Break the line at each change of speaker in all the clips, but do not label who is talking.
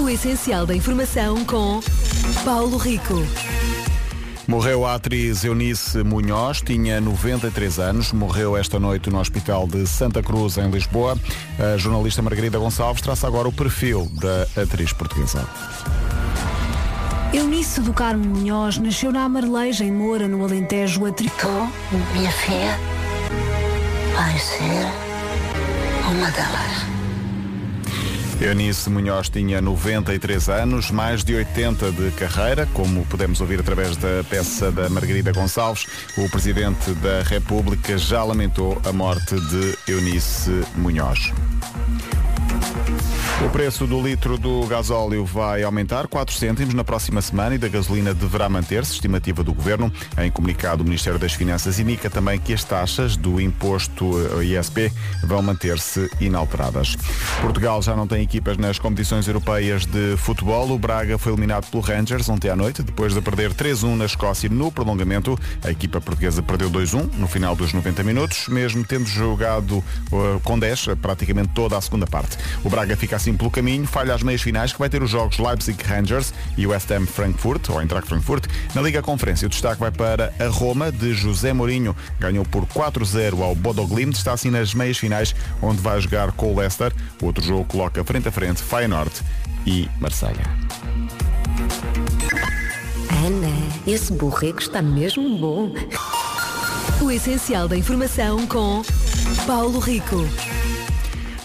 O essencial da informação com Paulo Rico.
Morreu a atriz Eunice Munhoz, tinha 93 anos, morreu esta noite no Hospital de Santa Cruz, em Lisboa. A jornalista Margarida Gonçalves traça agora o perfil da atriz portuguesa.
Eunice do Carmo Munhoz nasceu na Amareleja, em Moura, no Alentejo, a tri...
Tu, minha filha, vai ser uma delas.
Eunice Munhoz tinha 93 anos, mais de 80 de carreira, como podemos ouvir através da peça da Margarida Gonçalves. O Presidente da República já lamentou a morte de Eunice Munhoz. O preço do litro do gasóleo vai aumentar 4 cêntimos na próxima semana e da gasolina deverá manter-se, estimativa do Governo. Em comunicado, o Ministério das Finanças indica também que as taxas do imposto ISP vão manter-se inalteradas. Portugal já não tem equipas nas competições europeias de futebol. O Braga foi eliminado pelo Rangers ontem à noite, depois de perder 3-1 na Escócia no prolongamento. A equipa portuguesa perdeu 2-1 no final dos 90 minutos, mesmo tendo jogado uh, com 10 praticamente toda a segunda parte. O Braga fica assim pelo caminho, falha as meias finais, que vai ter os jogos Leipzig Rangers e West Ham Frankfurt, ou Eintracht Frankfurt. Na Liga Conferência, o destaque vai para a Roma, de José Mourinho. Ganhou por 4-0 ao Bodo Glimt, está assim nas meias finais, onde vai jogar com o Leicester. O outro jogo coloca frente a frente Feyenoord e Marselha.
Ana, esse borrego está mesmo bom.
O essencial da informação com Paulo Rico.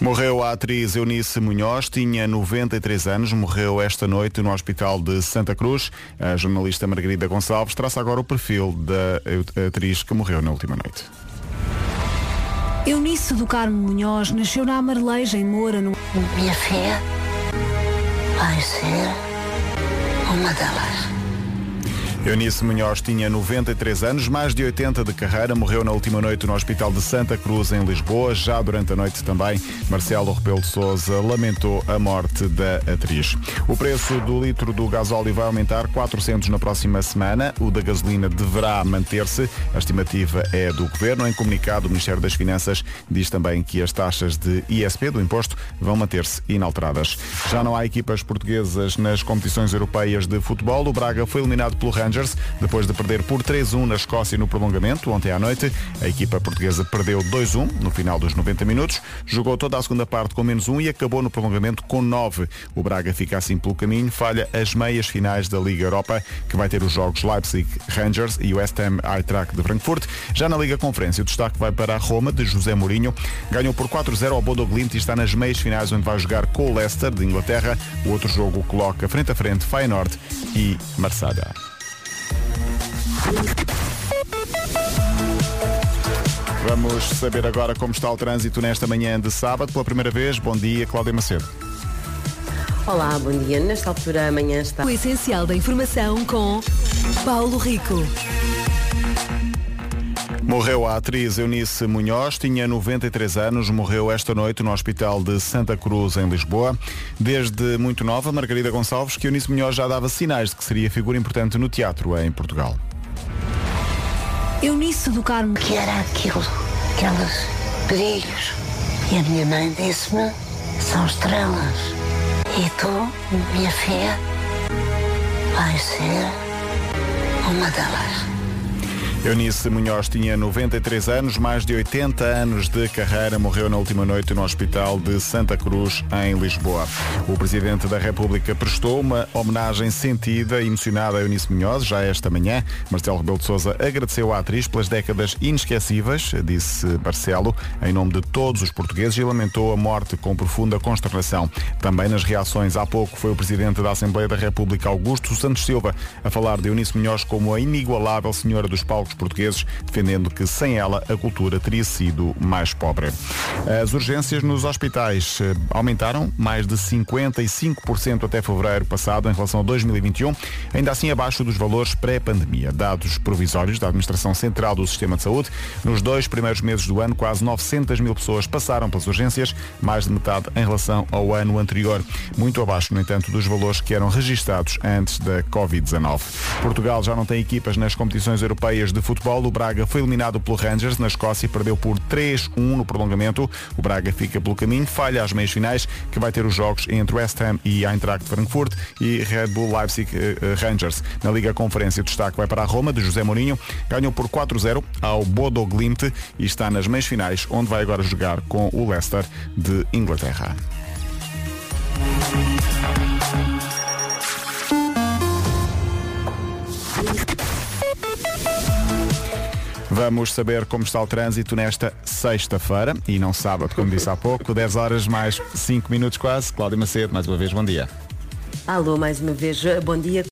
Morreu a atriz Eunice Munhoz, tinha 93 anos, morreu esta noite no Hospital de Santa Cruz. A jornalista Margarida Gonçalves traça agora o perfil da atriz que morreu na última noite.
Eunice do Carmo Munhoz nasceu na Amareleja, em Moura, no...
Minha filha vai ser uma delas.
Eunice Munhoz tinha 93 anos, mais de 80 de carreira, morreu na última noite no Hospital de Santa Cruz, em Lisboa. Já durante a noite também, Marcelo Rebelo de Sousa lamentou a morte da atriz. O preço do litro do gasóleo vai aumentar 400 na próxima semana. O da gasolina deverá manter-se. A estimativa é do Governo. Em comunicado, o Ministério das Finanças diz também que as taxas de ISP, do imposto, vão manter-se inalteradas. Já não há equipas portuguesas nas competições europeias de futebol. O Braga foi eliminado pelo Rangers Rangers, depois de perder por 3-1 na Escócia no prolongamento ontem à noite. A equipa portuguesa perdeu 2-1 no final dos 90 minutos, jogou toda a segunda parte com menos 1 e acabou no prolongamento com 9. O Braga fica assim pelo caminho, falha as meias finais da Liga Europa, que vai ter os jogos Leipzig Rangers e West Ham Eintracht de Frankfurt. Já na Liga Conferência, o destaque vai para a Roma, de José Mourinho. Ganhou por 4-0 ao Bodo Glimt e está nas meias finais, onde vai jogar com o Leicester, de Inglaterra. O outro jogo coloca frente a frente Feyenoord e Marselha. Vamos saber agora como está o trânsito nesta manhã de sábado. Pela primeira vez, bom dia, Cláudia Macedo.
Olá, bom dia. Nesta altura amanhã está.
O essencial da informação com Paulo Rico.
Morreu a atriz Eunice Munhoz, tinha 93 anos, morreu esta noite no Hospital de Santa Cruz, em Lisboa. Desde muito nova, Margarida Gonçalves, que Eunice Munhoz já dava sinais de que seria figura importante no teatro em Portugal.
Eunice do Carmo.
Que era aquilo, aqueles brilhos. E a minha mãe disse-me, são estrelas. E tu, minha filha, vai ser uma delas.
Eunice Munhoz tinha 93 anos, mais de 80 anos de carreira, morreu na última noite no Hospital de Santa Cruz, em Lisboa. O Presidente da República prestou uma homenagem sentida e emocionada a Eunice Munhoz, já esta manhã. Marcelo Rebelo de Sousa agradeceu à atriz pelas décadas inesquecíveis, disse Marcelo, em nome de todos os portugueses e lamentou a morte com profunda consternação. Também nas reações há pouco foi o Presidente da Assembleia da República, Augusto Santos Silva, a falar de Eunice Munhoz como a inigualável senhora dos palcos portugueses, defendendo que sem ela a cultura teria sido mais pobre. As urgências nos hospitais eh, aumentaram mais de 55% até fevereiro passado em relação a 2021, ainda assim abaixo dos valores pré-pandemia. Dados provisórios da Administração Central do Sistema de Saúde, nos dois primeiros meses do ano, quase 900 mil pessoas passaram pelas urgências, mais de metade em relação ao ano anterior. Muito abaixo, no entanto, dos valores que eram registados antes da Covid-19. Portugal já não tem equipas nas competições europeias de futebol, o Braga foi eliminado pelo Rangers na Escócia e perdeu por 3-1 no prolongamento. O Braga fica pelo caminho, falha às meias finais, que vai ter os jogos entre West Ham e Eintracht Frankfurt e Red Bull Leipzig uh, Rangers. Na Liga Conferência, o destaque vai para a Roma, de José Mourinho. Ganhou por 4-0 ao Bodo Glimt e está nas meias finais, onde vai agora jogar com o Leicester de Inglaterra. Vamos saber como está o trânsito nesta sexta-feira e não sábado, como disse há pouco, 10 horas mais 5 minutos quase. Cláudia Macedo, mais uma vez, bom dia.
Alô, mais uma vez, bom dia.